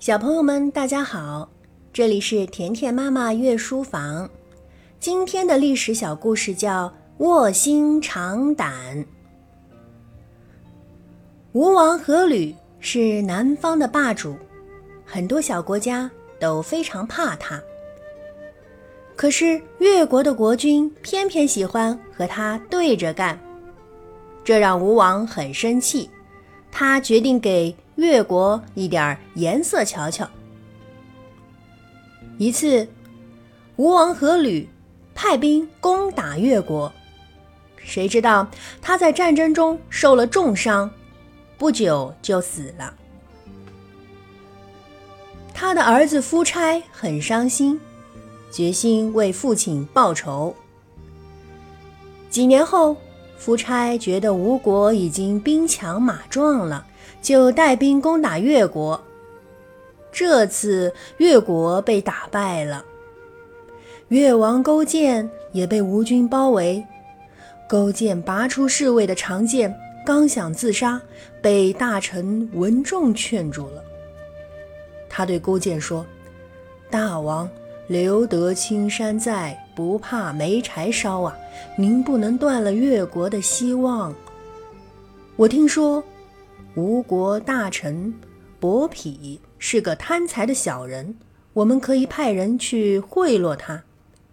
小朋友们，大家好，这里是甜甜妈妈阅书房。今天的历史小故事叫《卧薪尝胆》。吴王阖闾是南方的霸主，很多小国家都非常怕他。可是越国的国君偏偏喜欢和他对着干，这让吴王很生气。他决定给越国一点颜色瞧瞧。一次，吴王阖闾派兵攻打越国，谁知道他在战争中受了重伤，不久就死了。他的儿子夫差很伤心，决心为父亲报仇。几年后。夫差觉得吴国已经兵强马壮了，就带兵攻打越国。这次越国被打败了，越王勾践也被吴军包围。勾践拔出侍卫的长剑，刚想自杀，被大臣文仲劝住了。他对勾践说：“大王。”留得青山在，不怕没柴烧啊！您不能断了越国的希望。我听说吴国大臣伯嚭是个贪财的小人，我们可以派人去贿赂他，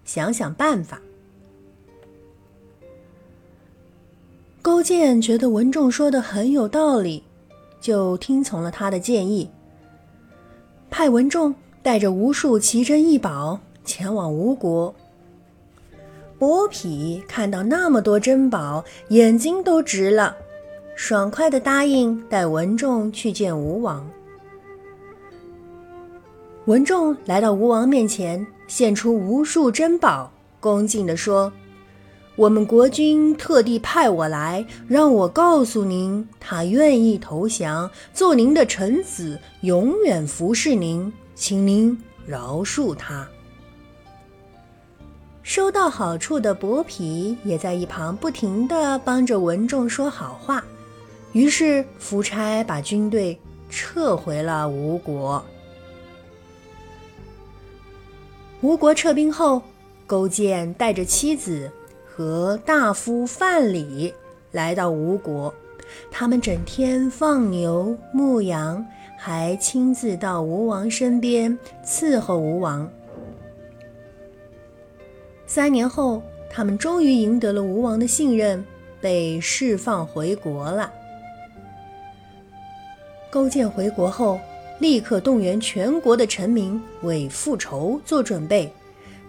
想想办法。勾践觉得文仲说的很有道理，就听从了他的建议，派文仲。带着无数奇珍异宝前往吴国，伯嚭看到那么多珍宝，眼睛都直了，爽快地答应带文仲去见吴王。文仲来到吴王面前，献出无数珍宝，恭敬地说：“我们国君特地派我来，让我告诉您，他愿意投降，做您的臣子，永远服侍您。”请您饶恕他。收到好处的伯嚭也在一旁不停地帮着文仲说好话。于是夫差把军队撤回了吴国。吴国撤兵后，勾践带着妻子和大夫范蠡来到吴国，他们整天放牛牧羊。还亲自到吴王身边伺候吴王。三年后，他们终于赢得了吴王的信任，被释放回国了。勾践回国后，立刻动员全国的臣民为复仇做准备。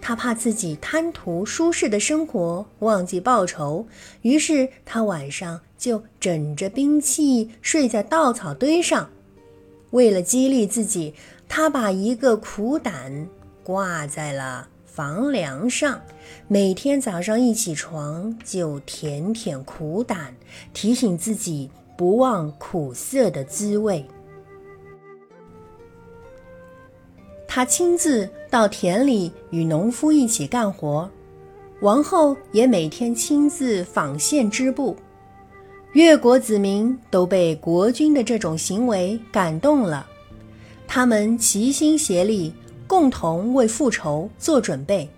他怕自己贪图舒适的生活，忘记报仇，于是他晚上就枕着兵器睡在稻草堆上。为了激励自己，他把一个苦胆挂在了房梁上，每天早上一起床就舔舔苦胆，提醒自己不忘苦涩的滋味。他亲自到田里与农夫一起干活，王后也每天亲自纺线织布。越国子民都被国君的这种行为感动了，他们齐心协力，共同为复仇做准备。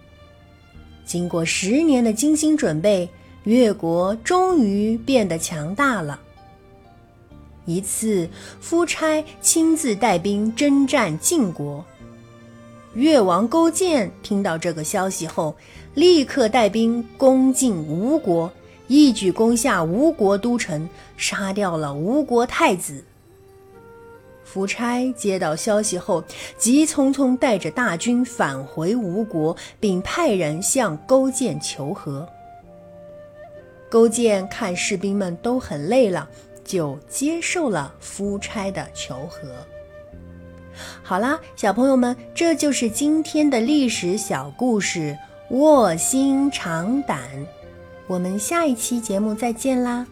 经过十年的精心准备，越国终于变得强大了。一次，夫差亲自带兵征战晋国，越王勾践听到这个消息后，立刻带兵攻进吴国。一举攻下吴国都城，杀掉了吴国太子。夫差接到消息后，急匆匆带着大军返回吴国，并派人向勾践求和。勾践看士兵们都很累了，就接受了夫差的求和。好啦，小朋友们，这就是今天的历史小故事——卧薪尝胆。我们下一期节目再见啦！